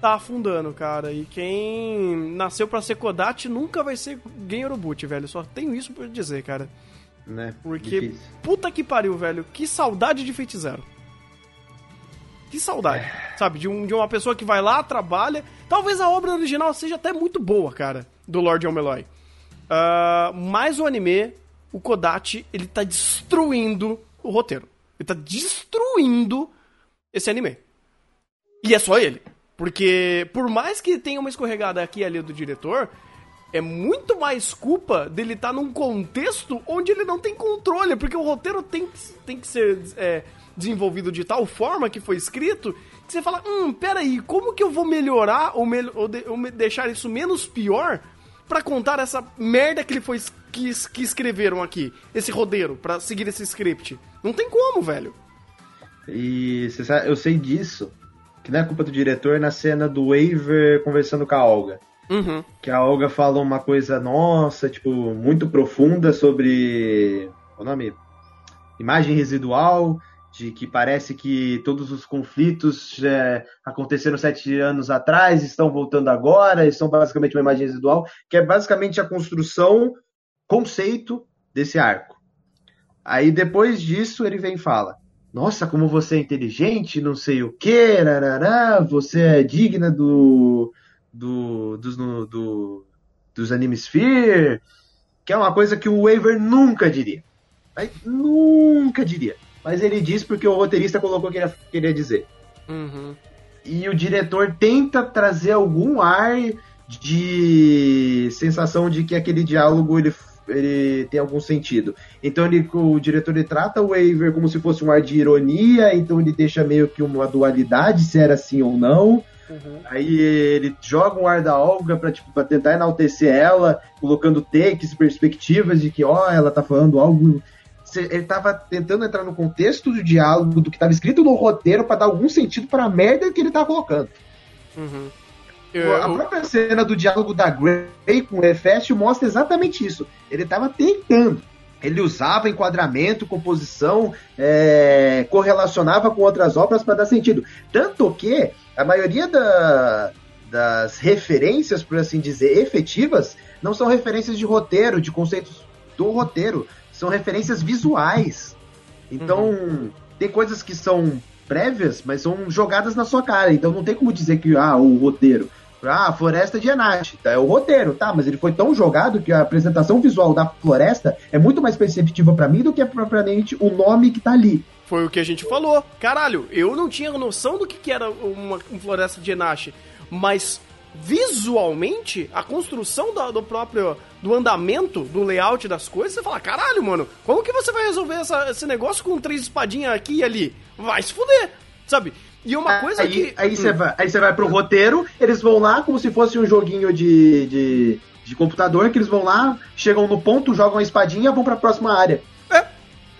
tá afundando, cara. E quem nasceu pra ser Kodachi nunca vai ser Genrobuchi, velho. Só tenho isso pra dizer, cara. Né? Porque, Difícil. puta que pariu, velho. Que saudade de Fate Zero. Que saudade, sabe? De, um, de uma pessoa que vai lá, trabalha. Talvez a obra original seja até muito boa, cara, do Lord Omeloy. Ah, mas o anime, o Kodachi, ele tá destruindo o roteiro. Ele tá destruindo esse anime. E é só ele. Porque, por mais que tenha uma escorregada aqui e ali do diretor, é muito mais culpa dele estar num contexto onde ele não tem controle, porque o roteiro tem que, tem que ser é, desenvolvido de tal forma que foi escrito que você fala, hum, peraí, como que eu vou melhorar ou, mel ou, de- ou me- deixar isso menos pior pra contar essa merda que ele foi que, que escreveram aqui, esse roteiro, pra seguir esse script? Não tem como, velho. E sabe, eu sei disso, que não é culpa do diretor, na cena do Waver conversando com a Olga. Uhum. Que a Olga fala uma coisa, nossa, tipo, muito profunda sobre. O nome? Imagem residual, de que parece que todos os conflitos é, aconteceram sete anos atrás, estão voltando agora, e são basicamente uma imagem residual, que é basicamente a construção, conceito desse arco. Aí depois disso ele vem e fala: Nossa, como você é inteligente, não sei o que, você é digna do. do dos, no- do, dos Animesphere, que é uma coisa que o Waver nunca diria. Mas nunca diria. Mas ele diz porque o roteirista colocou o que ele queria dizer. Uhum. E o diretor tenta trazer algum ar de sensação de que aquele diálogo ele, ele tem algum sentido. Então ele, o diretor ele trata o Waver como se fosse um ar de ironia, então ele deixa meio que uma dualidade, se era assim ou não. Uhum. Aí ele joga um ar da Olga pra, tipo, pra tentar enaltecer ela, colocando takes, perspectivas de que, ó, ela tá falando algo. Ele tava tentando entrar no contexto do diálogo, do que tava escrito no roteiro, pra dar algum sentido pra merda que ele tá colocando. Uhum. a Eu- própria cena do diálogo da Grey com o Hefest mostra exatamente isso. Ele tava tentando. Ele usava enquadramento, composição, é, correlacionava com outras obras para dar sentido. Tanto que a maioria da- das referências, por assim dizer, efetivas, não são referências de roteiro, de conceitos do roteiro, são referências visuais. Então, tem coisas que são prévias, mas são jogadas na sua cara. Então não tem como dizer que ah, o roteiro. Ah, Floresta de Enate, tá? é o roteiro, tá? Mas ele foi tão jogado que a apresentação visual da floresta é muito mais perceptível para mim do que propriamente o nome que tá ali. Foi o que a gente falou. Caralho, eu não tinha noção do que, que era uma, uma floresta de Enache, mas visualmente, a construção do, do, próprio do andamento, do layout das coisas, você fala, caralho, mano, como que você vai resolver essa, esse negócio com três espadinhas aqui e ali? Vai se fuder, sabe? E uma coisa aí, que. Aí você hum. vai, aí vai pro roteiro, eles vão lá como se fosse um joguinho de, de, de computador, que eles vão lá, chegam no ponto, jogam a espadinha vão pra próxima área. É,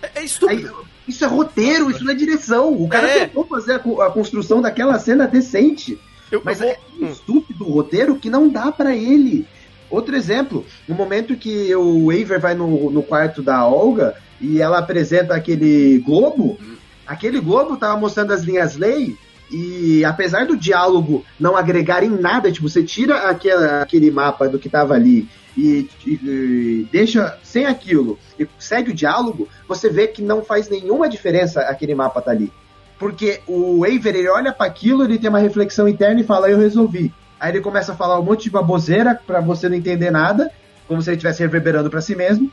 é, é estúpido. Aí, isso é roteiro, isso não é direção. O cara é. tentou fazer a, a, construção daquela cena decente. Eu, mas eu vou... é um estúpido o roteiro que não dá para ele. Outro exemplo, no momento que o Aver vai no, no quarto da Olga e ela apresenta aquele globo, aquele globo tava mostrando as linhas lei e apesar do diálogo não agregar em nada, tipo, você tira aquela, aquele mapa do que tava ali e, e, e, deixa sem aquilo e segue o diálogo, você vê que não faz nenhuma diferença aquele mapa tá ali. Porque o Aver, ele olha para aquilo, ele tem uma reflexão interna e fala, eu resolvi. Aí ele começa a falar um monte de baboseira para você não entender nada, como se ele estivesse reverberando para si mesmo.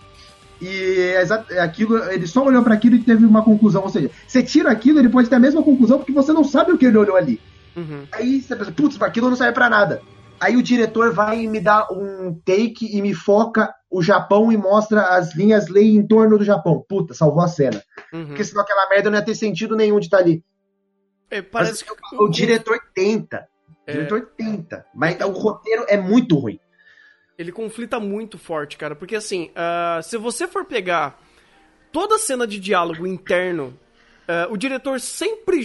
E aquilo, ele só olhou para aquilo e teve uma conclusão. Ou seja, você tira aquilo, ele pode ter a mesma conclusão porque você não sabe o que ele olhou ali. Uhum. Aí você pensa, putz, aquilo não serve para nada. Aí o diretor vai e me dá um take e me foca o Japão e mostra as linhas lei em torno do Japão. Puta, salvou a cena. Uhum. Porque senão aquela merda não ia ter sentido nenhum de estar tá ali. É, parece mas, que o, o diretor tenta. O é... diretor tenta. Mas o roteiro é muito ruim. Ele conflita muito forte, cara. Porque assim, uh, se você for pegar toda cena de diálogo interno, uh, o diretor sempre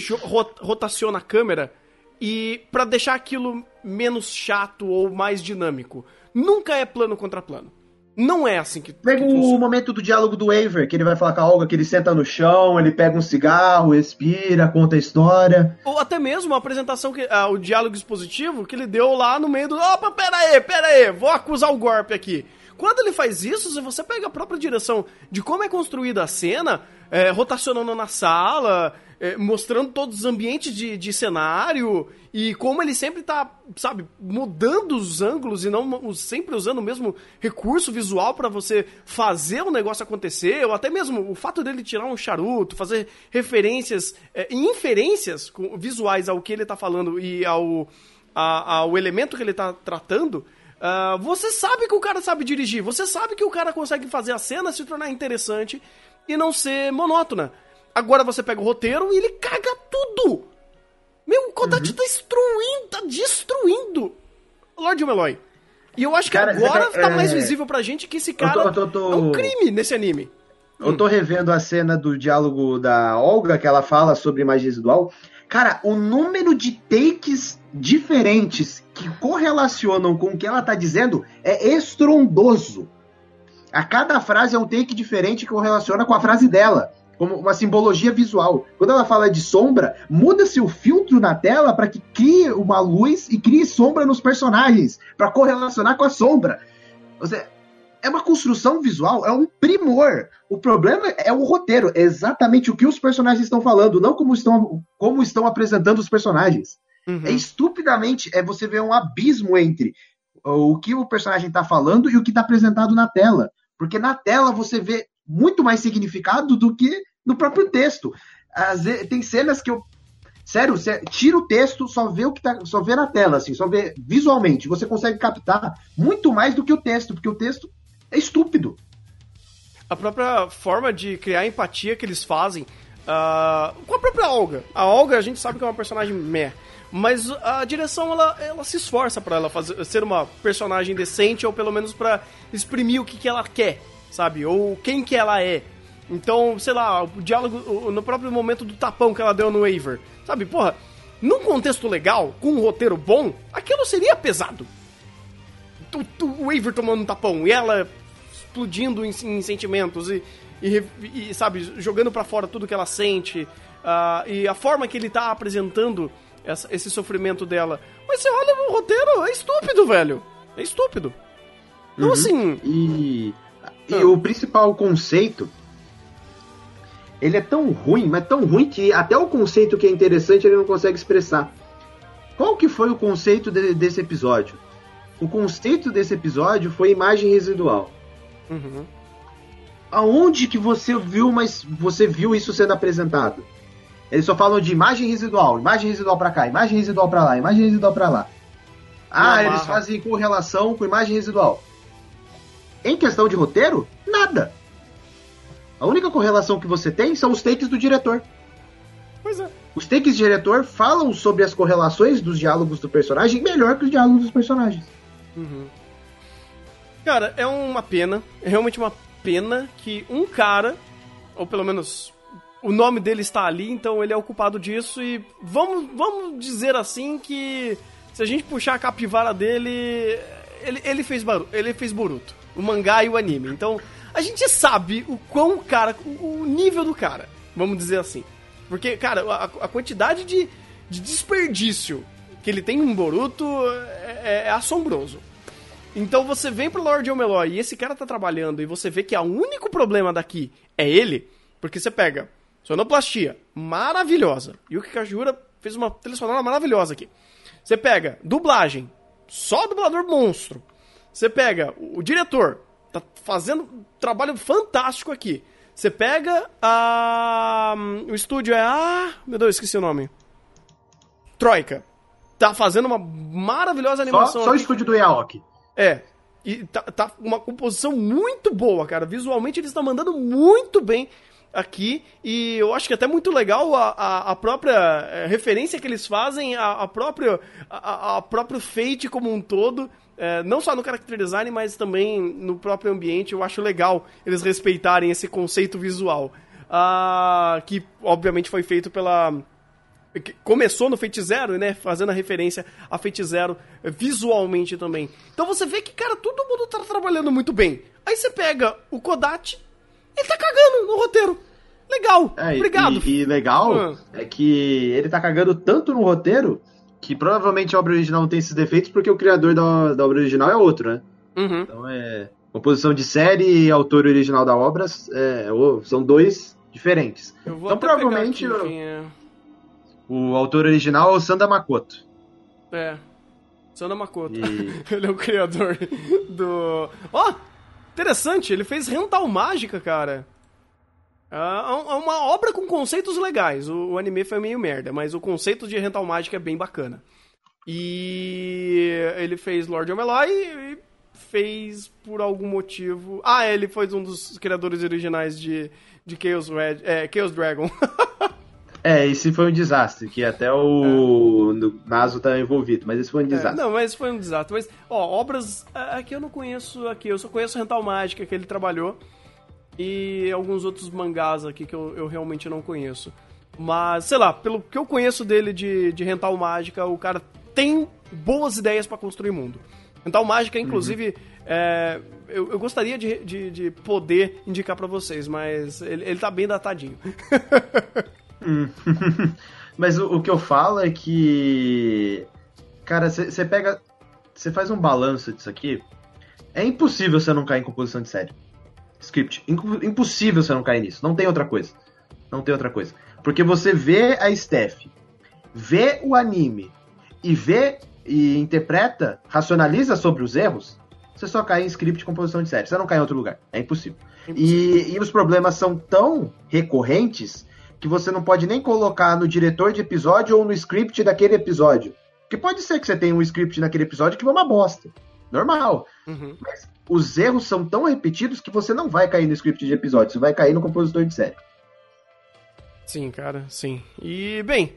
rotaciona a câmera e para deixar aquilo menos chato ou mais dinâmico. Nunca é plano contra plano. Não é assim que. Pega que o momento do diálogo do Aver, que ele vai falar com a Olga, que ele senta no chão, ele pega um cigarro, respira, conta a história. Ou até mesmo a apresentação, que, ah, o diálogo expositivo que ele deu lá no meio do. Opa, pera aí, pera aí, vou acusar o golpe aqui. Quando ele faz isso, se você pega a própria direção de como é construída a cena, é, rotacionando na sala, é, mostrando todos os ambientes de, de cenário e como ele sempre tá, sabe, mudando os ângulos e não sempre usando o mesmo recurso visual para você fazer o negócio acontecer, ou até mesmo o fato dele tirar um charuto, fazer referências é, inferências visuais ao que ele tá falando e ao, a, ao elemento que ele tá tratando. Uh, você sabe que o cara sabe dirigir, você sabe que o cara consegue fazer a cena se tornar interessante e não ser monótona. Agora você pega o roteiro e ele caga tudo. Meu, o Kodachi uhum. tá destruindo, tá destruindo Lord Meloy. E eu acho que cara, agora tá, tá mais visível pra gente que esse cara eu tô, eu tô, é um crime nesse anime. Eu tô revendo a cena do diálogo da Olga, que ela fala sobre magia residual. Cara, o número de takes diferentes que correlacionam com o que ela tá dizendo é estrondoso. A cada frase é um take diferente que correlaciona com a frase dela como uma simbologia visual. Quando ela fala de sombra, muda-se o filtro na tela para que crie uma luz e crie sombra nos personagens, para correlacionar com a sombra. Ou seja, é uma construção visual, é um primor. O problema é o roteiro, é exatamente o que os personagens estão falando, não como estão, como estão apresentando os personagens. Uhum. É estupidamente, é você ver um abismo entre o que o personagem está falando e o que está apresentado na tela. Porque na tela você vê muito mais significado do que no próprio texto. Às vezes, tem cenas que eu. Sério, você tira o texto, só vê o que tá. Só vê na tela, assim, só vê visualmente. Você consegue captar muito mais do que o texto, porque o texto é estúpido. A própria forma de criar empatia que eles fazem. Uh, com a própria Olga. A Olga a gente sabe que é uma personagem meh. Mas a direção ela, ela se esforça para ela fazer, ser uma personagem decente ou pelo menos para exprimir o que, que ela quer, sabe? Ou quem que ela é. Então, sei lá, o diálogo no próprio momento do tapão que ela deu no Aver. Sabe, porra, num contexto legal, com um roteiro bom, aquilo seria pesado. O, o tomando um tapão e ela explodindo em, em sentimentos e, e, e, sabe, jogando para fora tudo que ela sente. Uh, e a forma que ele tá apresentando essa, esse sofrimento dela. Mas você olha o roteiro, é estúpido, velho. É estúpido. Então, uhum. assim. E, e ah. o principal conceito ele é tão ruim, mas tão ruim que até o conceito que é interessante ele não consegue expressar. qual que foi o conceito de- desse episódio? O conceito desse episódio foi imagem residual. Uhum. Aonde que você viu, mas você viu isso sendo apresentado? Eles só falam de imagem residual, imagem residual pra cá, imagem residual pra lá, imagem residual pra lá. Ah, eles fazem correlação com imagem residual. Em questão de roteiro, nada. A única correlação que você tem são os takes do diretor. Pois é. Os takes do diretor falam sobre as correlações dos diálogos do personagem melhor que os diálogos dos personagens. Uhum. Cara, é uma pena, é realmente uma pena que um cara, ou pelo menos o nome dele está ali, então ele é o culpado disso e vamos, vamos dizer assim que se a gente puxar a capivara dele, ele, ele fez Baru, ele fez Boruto, o mangá e o anime. Então a gente sabe o quão cara, o, o nível do cara, vamos dizer assim. Porque, cara, a, a quantidade de, de desperdício que ele tem em Boruto é, é assombroso. Então você vem pro Lord Omeloy e esse cara tá trabalhando e você vê que o único problema daqui é ele, porque você pega sonoplastia maravilhosa. E o Kikajura fez uma trilha sonora maravilhosa aqui. Você pega dublagem, só dublador monstro. Você pega o, o diretor, tá fazendo um trabalho fantástico aqui. Você pega a. O estúdio é a. Meu Deus, esqueci o nome. Troika. Tá fazendo uma maravilhosa Só, animação. só o aqui. estúdio do Yaoki. É. E tá, tá uma composição muito boa, cara. Visualmente eles estão mandando muito bem aqui. E eu acho que é até muito legal a, a, a própria eh, referência que eles fazem, a, a própria a, a próprio Fate como um todo. Eh, não só no character design, mas também no próprio ambiente. Eu acho legal eles respeitarem esse conceito visual. Ah, que obviamente foi feito pela começou no Fate Zero, né? Fazendo a referência a Fate Zero visualmente também. Então você vê que, cara, todo mundo tá trabalhando muito bem. Aí você pega o Kodachi, ele tá cagando no roteiro. Legal, É, obrigado. E, e legal Ah. é que ele tá cagando tanto no roteiro que provavelmente a obra original não tem esses defeitos porque o criador da, da obra original é outro, né? Uhum. Então é. Composição de série e autor original da obra é, o- são dois diferentes. Eu vou Então, provavelmente, aqui quem é. O autor original é o Sanda Makoto. É. Sanda Makoto. E- ele é o criador do. Ó! interessante, ele fez Rental Mágica, cara. É um- é uma obra com conceitos legais. O, anime foi meio merda, mas o conceito de Rental Mágica é bem bacana. E ele fez Lord Omeloy e fez por algum motivo. Ah, ele foi um dos criadores originais de, de Chaos, Red, é, Chaos Dragon. É, esse foi um desastre, que até o no- Naso tá envolvido, mas esse foi um É, desastre. não, mas foi um desastre. Mas, ó, obras. é, Aqui eu não conheço aqui, eu só conheço Rental Mágica que ele trabalhou. E alguns outros mangás aqui que eu, eu realmente não conheço. Mas, sei lá, pelo que eu conheço dele de, de Rental Mágica, o cara tem boas ideias pra construir mundo. Rental Mágica, inclusive, é, eu, eu gostaria de, de, de poder indicar pra vocês, mas ele, ele tá bem datadinho. Mas o, o que eu falo é que. Cara, você pega. Você faz um balanço disso aqui. É impossível você não cair em composição de série. Script. Impo- impossível você não cair nisso. Não tem outra coisa. Não tem outra coisa. Porque você vê a Steph, vê o anime e vê e interpreta, racionaliza sobre os erros, você só cai em script e composição de série. Você não cai em outro lugar. É impossível. E, e os problemas são tão recorrentes que você não pode nem colocar no diretor de episódio ou no script daquele episódio. Porque pode ser que você tenha um script naquele episódio que vai uma bosta. Normal. Uhum. Os erros são tão repetidos que você não vai cair no script de episódio, você vai cair no compositor de série. Sim, cara, sim. E, bem,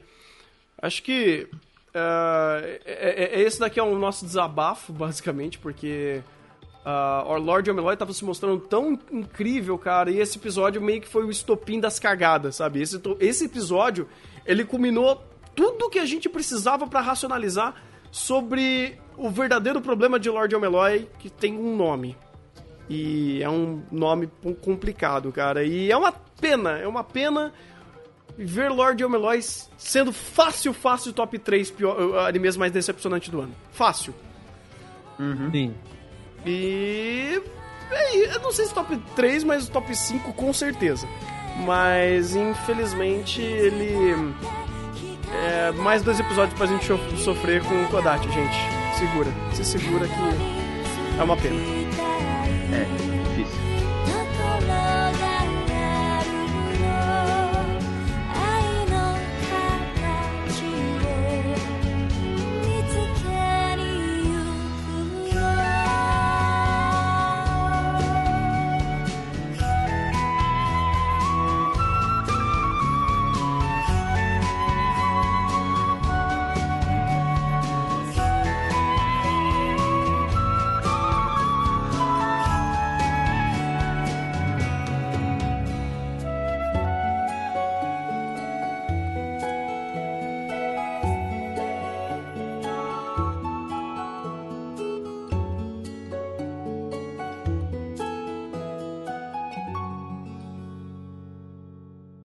acho que ah, é- é- esse daqui é o nosso desabafo, basicamente, porque uh, o Lord Omeloy tava se mostrando tão incrível, cara, e esse episódio meio que foi o estopim das cagadas, sabe? Esse, esse episódio, ele culminou tudo que a gente precisava pra racionalizar sobre o verdadeiro problema de Lord Omeloy, que tem um nome. E é um nome complicado, cara. E é uma pena, é uma pena ver Lord Omeloy sendo fácil, fácil top 3 pior, animes mais decepcionante do ano. Fácil. Sim. E. é, Eu não sei se top 3, mas top 5 com certeza. Mas infelizmente ele. É, mais dois episódios pra gente so- sofrer com o Kodachi, gente. Segura. Se segura que é uma pena. É.